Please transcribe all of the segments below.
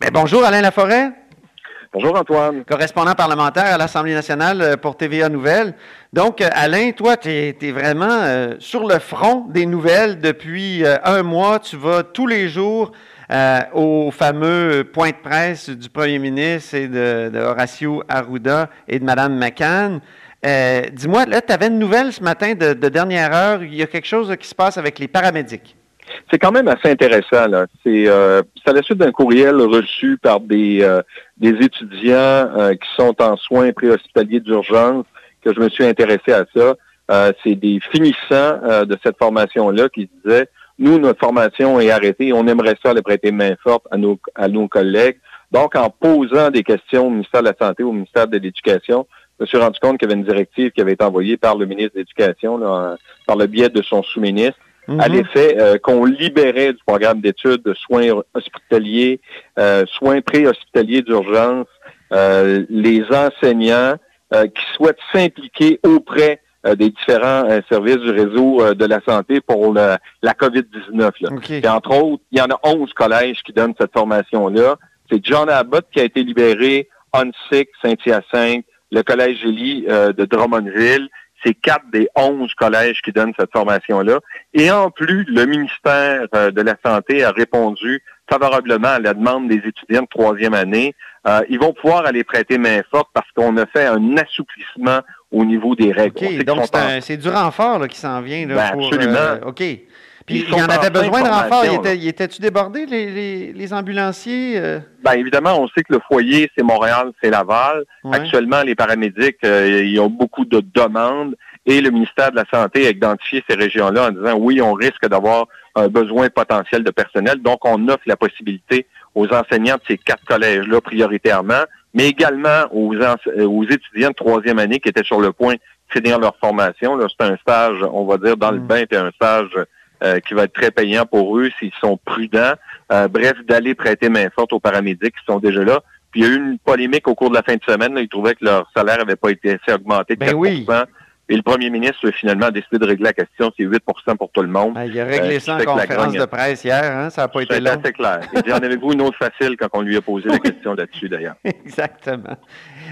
Ben, bonjour Alain Laforêt. Bonjour Antoine. Correspondant parlementaire à l'Assemblée nationale euh, pour TVA Nouvelles. Donc, euh, Alain, toi, tu es, vraiment euh, sur le front des nouvelles depuis un mois. Tu vas tous les jours au fameux point de presse du premier ministre et de, Horacio Arruda et de Mme McCann. Dis-moi, là, tu avais une nouvelle ce matin de, de, dernière heure. Il y a quelque chose qui se passe avec les paramédics. C'est quand même assez intéressant. Là. C'est, euh, à la suite d'un courriel reçu par des, euh, des étudiants euh, qui sont en soins préhospitaliers d'urgence que je me suis intéressé à ça. Euh, c'est des finissants de cette formation-là qui disaient nous, notre formation est arrêtée, on aimerait ça aller prêter main forte à nos, à nos collègues. Donc, en posant des questions au ministère de la Santé, au ministère de l'Éducation, je me suis rendu compte qu'il y avait une directive qui avait été envoyée par le ministre de l'Éducation, par le biais de son sous-ministre, à mhm. l'effet euh, qu'on libérait du programme d'études de soins hospitaliers, euh, soins préhospitaliers d'urgence, euh, les enseignants qui souhaitent s'impliquer auprès des différents services du réseau de la santé pour la, COVID-19. Et entre autres, il y en a 11 collèges qui donnent cette formation-là. C'est John Abbott qui a été libéré, Onsic, Saint-Hyacinthe, le Collège Gélie de Drummondville c'est quatre des onze collèges qui donnent cette formation-là. Et en plus, le ministère euh, de la Santé a répondu favorablement à la demande des étudiants de troisième année. Euh, ils vont pouvoir aller prêter main forte parce qu'on a fait un assouplissement au niveau des règles. Donc c'est du renfort qui s'en vient. Là, ben, absolument. Euh, OK. Puis il y en avait besoin de renfort. Il était-tu débordé, les, ambulanciers? Bien, évidemment, on sait que le foyer, c'est Montréal, c'est Laval. Actuellement, les paramédics, euh, ils ont beaucoup de demandes et le ministère de la Santé a identifié ces régions-là en disant oui, on risque d'avoir un besoin potentiel de personnel. Donc, on offre la possibilité aux enseignants de ces quatre collèges-là prioritairement, mais également aux, aux étudiants de troisième année qui étaient sur le point de finir leur formation. C'est un stage, on va dire, dans le mm. bain, puis un stage euh, qui va être très payant pour eux s'ils sont prudents. Euh, bref, d'aller prêter main forte aux paramédics qui sont déjà là. Puis il y a eu une polémique au cours de la fin de semaine. ils trouvaient que leur salaire n'avait pas été assez augmenté de ben Et le premier ministre, finalement, a décidé de régler la question. C'est 8% pour tout le monde. Ben, il a réglé euh, ça en conférence de presse hier. Hein? Ça n'a pas été long. C'est clair. Il dit, en avez-vous une autre facile quand on lui a posé la question là-dessus, d'ailleurs? Exactement.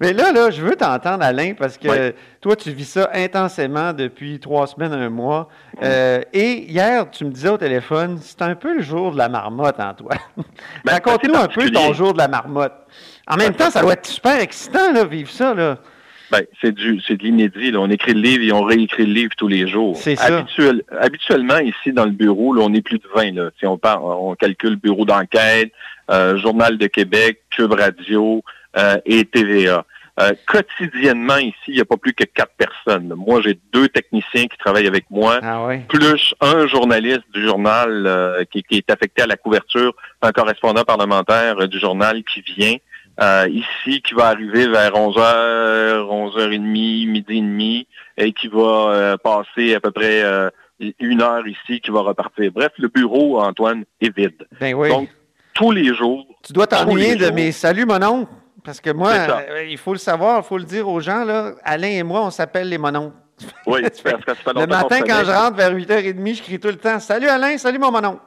Mais là, là, je veux t'entendre, Alain, parce que toi, tu vis ça intensément depuis trois semaines, un mois. Euh, et hier, tu me disais au téléphone, c'est un peu le jour de la marmotte, Antoine. Ben, Raconte-nous un peu ton jour de la marmotte. En même temps, ça doit être super excitant, là, vivre ça, là. Ben, c'est du, c'est de l'inédit. On écrit le livre et on réécrit le livre tous les jours. C'est ça. habituellement, ici, dans le bureau, là, on est plus de 20. Là. Si on, parle, on calcule bureau d'enquête, euh, Journal de Québec, Cube Radio, euh, et TVA. Euh, quotidiennement ici, il n'y a pas plus que quatre personnes. Moi, j'ai deux techniciens qui travaillent avec moi, ah plus un journaliste du journal euh, qui, est affecté à la couverture, un correspondant parlementaire du journal qui vient ici, qui va arriver vers 11h, 11h30, midi et demi, et qui va passer à peu près une heure ici, qui va repartir. Bref, le bureau, Antoine, est vide. Ben oui. Donc, tous les jours. Tu dois t'ennuyer de mes saluts, mon oncle. Parce que moi, euh, il faut le savoir, il faut le dire aux gens, là, Alain et moi, on s'appelle les mononcles. Oui, parce que ça Le matin, quand je rentre vers 8h30, je crie tout le temps Salut Alain, salut mon mononcle.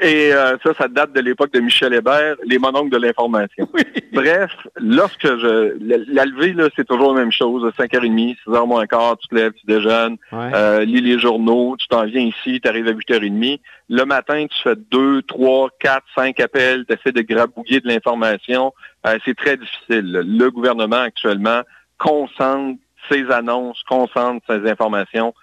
Et euh, ça, ça date de l'époque de Michel Hébert, les mononcles de l'information. Bref, lorsque je... La levée, là, c'est toujours la même chose. 5h30, 6h moins quart, tu te lèves, tu déjeunes, euh, lis les journaux, tu t'en viens ici, tu arrives à 8h30. Le matin, tu fais 2, 3, 4, 5 appels, tu essaies de grabouiller de l'information. Euh, c'est très difficile. Le gouvernement, actuellement, concentre ses annonces, concentre ses informations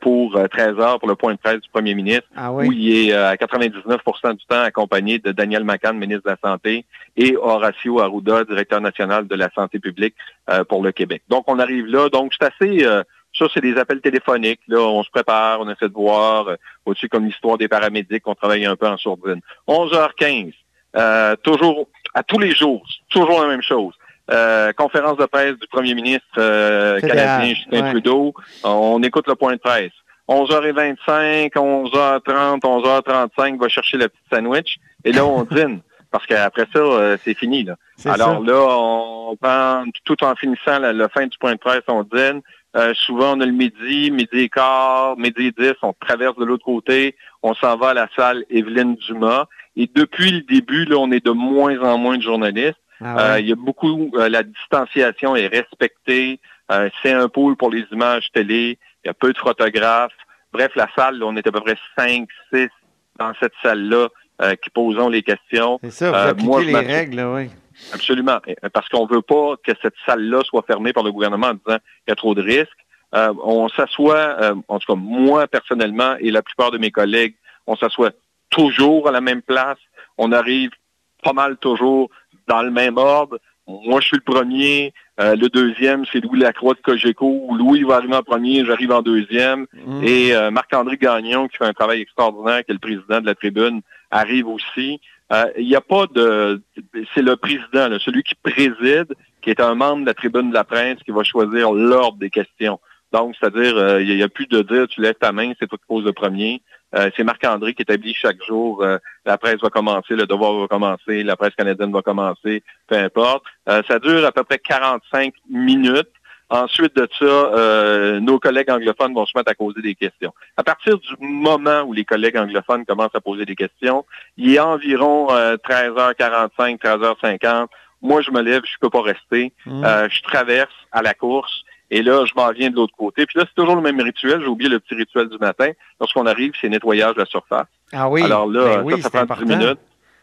pour 13 euh, heures pour le point de presse du premier ministre, ah où il est euh, à 99% du temps accompagné de Daniel Macan, ministre de la Santé, et Horacio Arruda, directeur national de la santé publique pour le Québec. Donc, on arrive là. Donc, c'est assez... ça, c'est des appels téléphoniques. Là, on se prépare, on essaie de voir. au-dessus, comme l'histoire des paramédics, on travaille un peu en sourdine. 11h15, toujours, à tous les jours, toujours la même chose. Euh, conférence de presse du premier ministre euh, canadien Justin Trudeau. On écoute le point de presse. 11h25, 11h30, 11h35, va chercher le petit sandwich. Et là, on dîne. Parce qu'après ça, euh, c'est fini. Là. Alors là, on prend tout en finissant la, fin du point de presse, on dîne. souvent, on a le midi, midi et quart, midi et dix, on traverse de l'autre côté, on s'en va à la salle Evelyne Dumas. Et depuis le début, là, on est de moins en moins de journalistes. Ah il y a beaucoup, la distanciation est respectée. c'est un pôle pour les images télé. Il y a peu de photographes. Bref, la salle, on est à peu près 5, 6 dans cette salle-là euh, qui posons les questions. C'est ça, vous euh, les règles, oui. Absolument, parce qu'on ne veut pas que cette salle-là soit fermée par le gouvernement en disant qu'il y a trop de risques. Euh, on s'assoit, en tout cas moi personnellement et la plupart de mes collègues, on s'assoit toujours à la même place. On arrive pas mal toujours dans le même ordre. Moi, je suis le premier. Euh, le deuxième, c'est Louis Lacroix de Cogeco. Louis va arriver en premier, j'arrive en deuxième. Mm. Et euh, Marc-André Gagnon, qui fait un travail extraordinaire, qui est le président de la tribune, arrive aussi. Euh, il n'y a pas de... C'est le président, celui qui préside, qui est un membre de la tribune de la presse, qui va choisir l'ordre des questions. Donc, c'est-à-dire, il n'y a, plus de dire, tu lèves ta main, c'est toi qui poses le premier. Euh, c'est Marc-André qui établit chaque jour, euh, la presse va commencer, le devoir va commencer, la presse canadienne va commencer, peu importe. Euh, ça dure à peu près 45 minutes. Ensuite de ça, nos collègues anglophones vont se mettre à poser des questions. À partir du moment où les collègues anglophones commencent à poser des questions, il est environ 13h45, 13h50. Moi, je me lève, je peux pas rester. Mmh. je traverse à la course. Et là, je m'en viens de l'autre côté. Puis là, c'est toujours le même rituel. J'ai oublié le petit rituel du matin. Lorsqu'on arrive, c'est nettoyage de la surface. Ah oui. Alors là, ben ça, prend 10 minutes.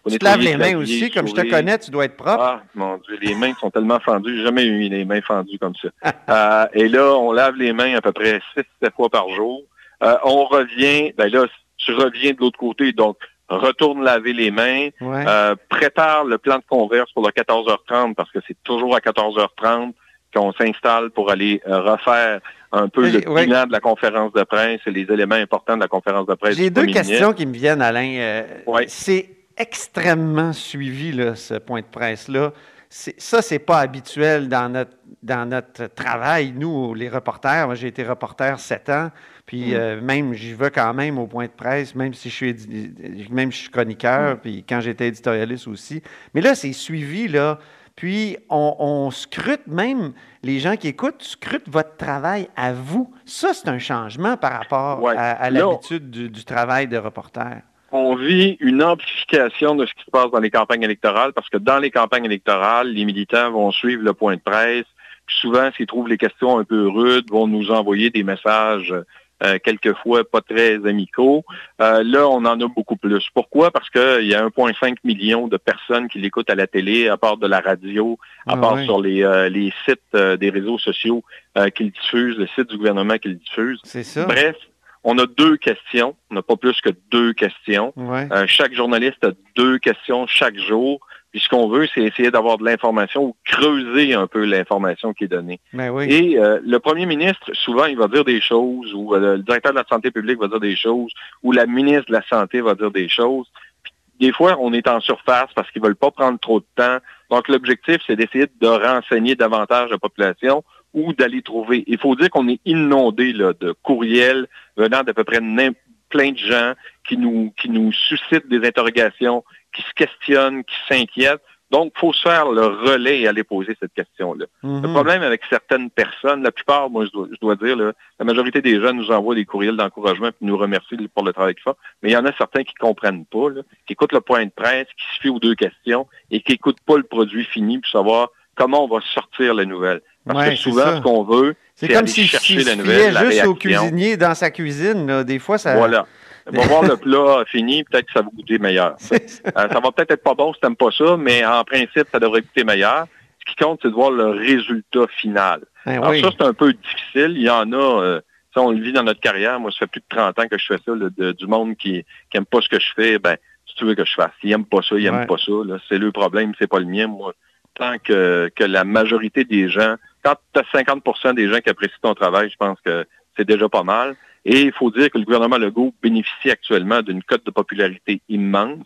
tu te laves les mains aussi, comme je te connais, tu dois être propre. Ah, mon Dieu, les mains sont tellement fendues. J'ai jamais eu les mains fendues comme ça. euh, et là, on lave les mains à peu près 6-7 fois par jour. Euh, on revient, ben là, tu reviens de l'autre côté, donc retourne laver les mains, euh, prépare le plan de converse pour le 14h30 parce que c'est toujours à 14h30 qu'on s'installe pour aller euh, refaire un peu le bilan de la conférence de presse et les éléments importants de la conférence de presse. J'ai deux questions qui me viennent, Alain. Euh, c'est extrêmement suivi, là, ce point de presse-là. Ça, c'est pas habituel dans notre, dans notre travail, nous, les reporters. Moi, j'ai été reporter sept ans, puis mm. euh, même, j'y vais quand même au point de presse, même si je suis, même si je suis chroniqueur, mm. puis quand j'étais éditorialiste aussi. Mais là, c'est suivi, là. Puis, on, scrute même, les gens qui écoutent, scrutent votre travail à vous. Ça, c'est un changement par rapport à, l'habitude du, travail de reporter. On vit une amplification de ce qui se passe dans les campagnes électorales parce que dans les campagnes électorales, les militants vont suivre le point de presse. souvent, s'ils trouvent les questions un peu rudes, vont nous envoyer des messages euh, quelquefois pas très amicaux. Euh, là, on en a beaucoup plus. Pourquoi? Parce qu'il y a 1,5 million de personnes qui l'écoutent à la télé, à part de la radio, à ah part sur les, euh, les sites des réseaux sociaux qu'ils diffusent, le site du gouvernement qu'ils diffusent. C'est ça. Bref, on a deux questions. On n'a pas plus que deux questions. chaque journaliste a deux questions chaque jour. Puis ce qu'on veut, c'est essayer d'avoir de l'information ou creuser un peu l'information qui est donnée. Ben oui. Et euh, le premier ministre, souvent, il va dire des choses, ou euh, le directeur de la santé publique va dire des choses, ou la ministre de la Santé va dire des choses. des fois, on est en surface parce qu'ils veulent pas prendre trop de temps. Donc, l'objectif, c'est d'essayer de renseigner davantage la population ou d'aller trouver. Il faut dire qu'on est inondé là, de courriels venant d'à peu près plein de gens qui nous, qui nous suscitent des interrogations, qui se questionnent, qui s'inquiètent. Donc, il faut se faire le relais et aller poser cette question-là. Le mhm. problème avec certaines personnes, la plupart, moi, je dois, dire, la majorité des jeunes nous envoient des courriels d'encouragement et nous remercient pour le travail qu'ils font. Mais il y en a certains qui comprennent pas, qui écoutent le point de presse, qui se fient aux deux questions et qui n'écoutent pas le produit fini pour savoir comment on va sortir les nouvelles. Parce que souvent, ce qu'on veut, c'est aller si chercher la nouvelle, la juste au cuisinier dans sa cuisine. Des fois, ça... Voilà. On va voir le plat fini, peut-être que ça va goûter meilleur. Euh, ça. va peut-être être pas bon si tu n'aimes pas ça, mais en principe, ça devrait goûter meilleur. Ce qui compte, c'est de voir le résultat final. Ben Alors ça, c'est un peu difficile. Il y en a, euh, ça, on le vit dans notre carrière. Moi, ça fait plus de 30 ans que je fais ça, du monde qui n'aime pas ce que je fais. Ben, si tu veux que je fasse. S'ils n'aiment pas ça, ils n'aiment pas ça. C'est le problème, c'est pas le mien. Moi, tant que, que la majorité des gens, quand tu as 50% des gens qui apprécient ton travail, je pense que c'est déjà pas mal. Et il faut dire que le gouvernement Legault bénéficie actuellement d'une cote de popularité immense.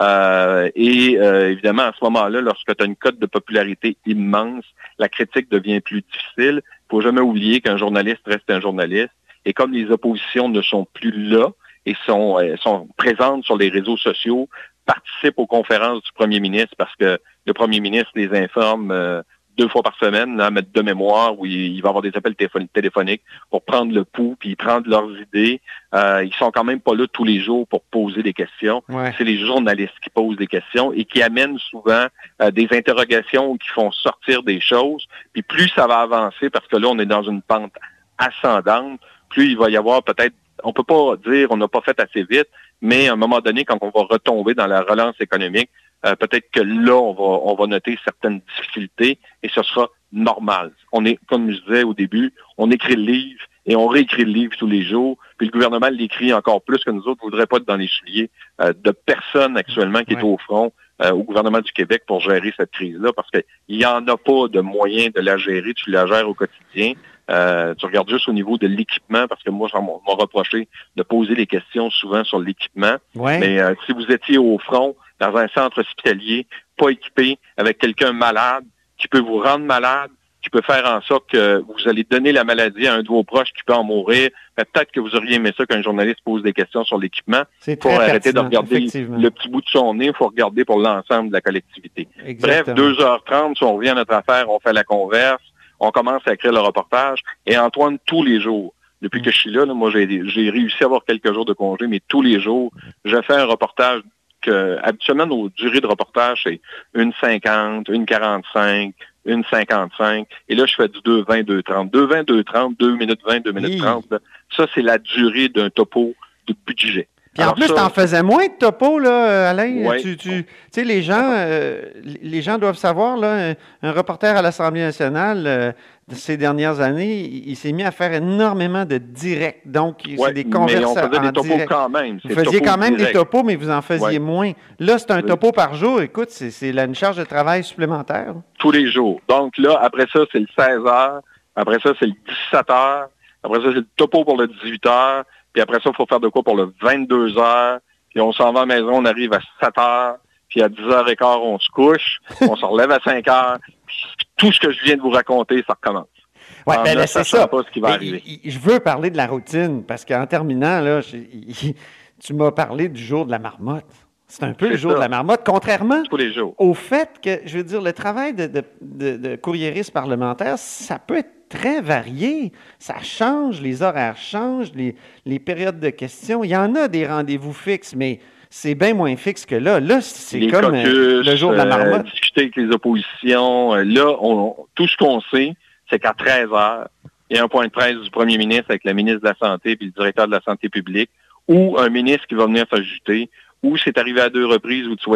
Euh, et euh, évidemment, à ce moment-là, lorsque tu as une cote de popularité immense, la critique devient plus difficile. Il faut jamais oublier qu'un journaliste reste un journaliste. Et comme les oppositions ne sont plus là et sont, euh, sont présentes sur les réseaux sociaux, participent aux conférences du premier ministre parce que le premier ministre les informe deux fois par semaine, à mettre de mémoire, où il, va avoir des appels téléphoniques pour prendre le pouls, puis prendre leurs idées. Euh, ils sont quand même pas là tous les jours pour poser des questions. C'est les journalistes qui posent des questions et qui amènent souvent euh, des interrogations qui font sortir des choses. Puis plus ça va avancer, parce que là, on est dans une pente ascendante, plus il va y avoir peut-être, on peut pas dire on n'a pas fait assez vite, mais à un moment donné, quand on va retomber dans la relance économique, euh, peut-être que là, on va, on va noter certaines difficultés et ce sera normal. On est, comme je disais au début, on écrit le livre et on réécrit le livre tous les jours. Puis le gouvernement l'écrit encore plus que nous autres. ne voudrait pas être dans les souliers euh, de personnes actuellement qui est au front euh, au gouvernement du Québec pour gérer cette crise-là, parce qu'il n'y en a pas de moyen de la gérer. Tu la gères au quotidien. Tu regardes juste au niveau de l'équipement, parce que moi, ça m'a reproché de poser les questions souvent sur l'équipement. Mais si vous étiez au front, dans un centre hospitalier, pas équipé, avec quelqu'un malade, qui peut vous rendre malade, qui peut faire en sorte que vous allez donner la maladie à un de vos proches qui peut en mourir. Peut-être que vous auriez aimé ça qu'un journaliste pose des questions sur l'équipement. Il faut arrêter de regarder le petit bout de son nez, il faut regarder pour l'ensemble de la collectivité. Bref, 2h30, si on revient à notre affaire, on fait la converse, on commence à écrire le reportage. Et Antoine, tous les jours, depuis que je suis là, là moi j'ai réussi à avoir quelques jours de congé, mais tous les jours, je fais un reportage habituellement, nos durées de reportage, c'est une 50, une 45, une 55. Et là, je fais du 2, 20, 2, 30. 2, 20, 2, 30, 2 minutes 20, 2 minutes 30. Ça, c'est la durée d'un topo de budget. Puis en plus, tu en faisais moins de topo, là, Alain. Tu, tu sais, les gens, euh, les gens doivent savoir, là, un, reporter à l'Assemblée nationale, euh, de ces dernières années, il, s'est mis à faire énormément de directs. Donc, c'est des conversations. Mais on faisait des topos quand même. Vous faisiez quand même des topos, mais vous en faisiez moins. Là, c'est un topo par jour. Écoute, c'est une charge de travail supplémentaire. Tous les jours. Donc là, après ça, c'est le 16 heures. Après ça, c'est le 17 heures. Après ça, c'est le topo pour le 18 heures. Puis après ça, il faut faire de quoi pour le 22 heures. Puis on s'en va à la maison, on arrive à 7 heures. Puis à 10h15, on se couche. on se relève à 5 heures tout ce que je viens de vous raconter, ça recommence. Oui, ben c'est ça. Pas ce qui va arriver. Je veux parler de la routine parce qu'en terminant, là, tu m'as parlé du jour de la marmotte. C'est un peu le jour de la marmotte, contrairement au fait que, je veux dire, le travail de, de, courriériste parlementaire, ça peut être très varié. Ça change, les horaires changent, les, les périodes de questions. Il y en a des rendez-vous fixes, mais c'est bien moins fixe que là. Là, c'est comme euh, le jour de la euh, marmotte. discuter avec les oppositions. Euh, là, tout ce qu'on sait, c'est qu'à 13 heures, il y a un point de presse du premier ministre avec la ministre de la Santé et le directeur de la Santé publique, ou un ministre qui va venir s'ajouter, ou c'est arrivé à deux reprises où, tu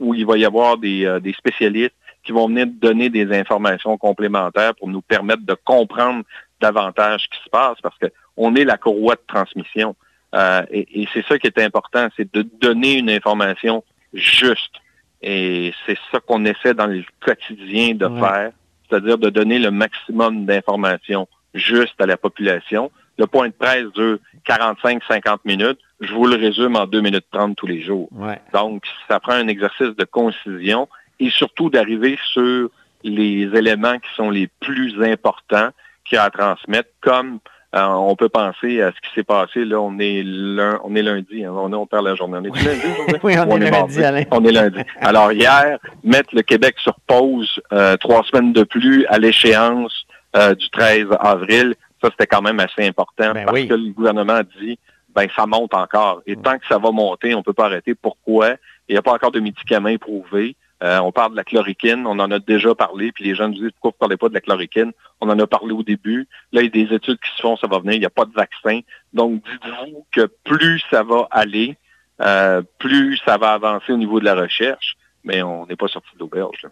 où il va y avoir des, des spécialistes qui vont venir donner des informations complémentaires pour nous permettre de comprendre davantage ce qui se passe, parce qu'on est la courroie de transmission. Euh, et, c'est ça qui est important, c'est de donner une information juste. Et c'est ça qu'on essaie dans le quotidien de faire, c'est-à-dire de donner le maximum d'informations justes à la population. Le point de presse dure 45-50 minutes. Je vous le résume en 2 minutes 30 tous les jours. Donc, ça prend un exercice de concision et surtout d'arriver sur les éléments qui sont les plus importants qu'il y a à transmettre, comme euh, on peut penser à ce qui s'est passé. Là, on est, lundi, on est lundi. Hein. on, perd la journée. On est lundi oui, on, est, lundi, Alain. On est lundi. Alors, hier, mettre le Québec sur pause euh, trois semaines de plus à l'échéance euh, du 13 avril, ça, c'était quand même assez important ben parce que le gouvernement a dit ben ça monte encore. Et tant que ça va monter, on ne peut pas arrêter. Pourquoi? Il n'y a pas encore de médicaments éprouvés. Euh, on parle de la chloroquine, on en a déjà parlé, puis les gens nous disent pourquoi vous ne parlez pas de la chloroquine? On en a parlé au début. Là, il y a des études qui se font, ça va venir, il n'y a pas de vaccin. Donc, dites-vous que plus ça va aller, euh, plus ça va avancer au niveau de la recherche, mais on n'est pas sorti d'auberge.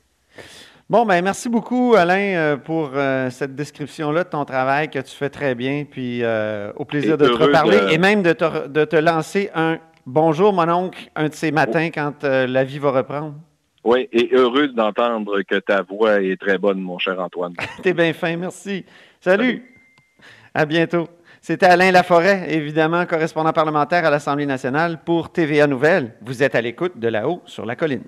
Bon, ben merci beaucoup, Alain, euh, pour cette description-là de ton travail que tu fais très bien. Puis au plaisir de te reparler et même de te, de te lancer un bonjour, mon oncle, un de ces matins quand la vie va reprendre. Oui, et heureuse d'entendre que ta voix est très bonne, mon cher Antoine. T'es bien fin, merci. Salut. À bientôt. C'était Alain Laforêt, évidemment, correspondant parlementaire à l'Assemblée nationale pour TVA Nouvelles. Vous êtes à l'écoute de là-haut sur la colline.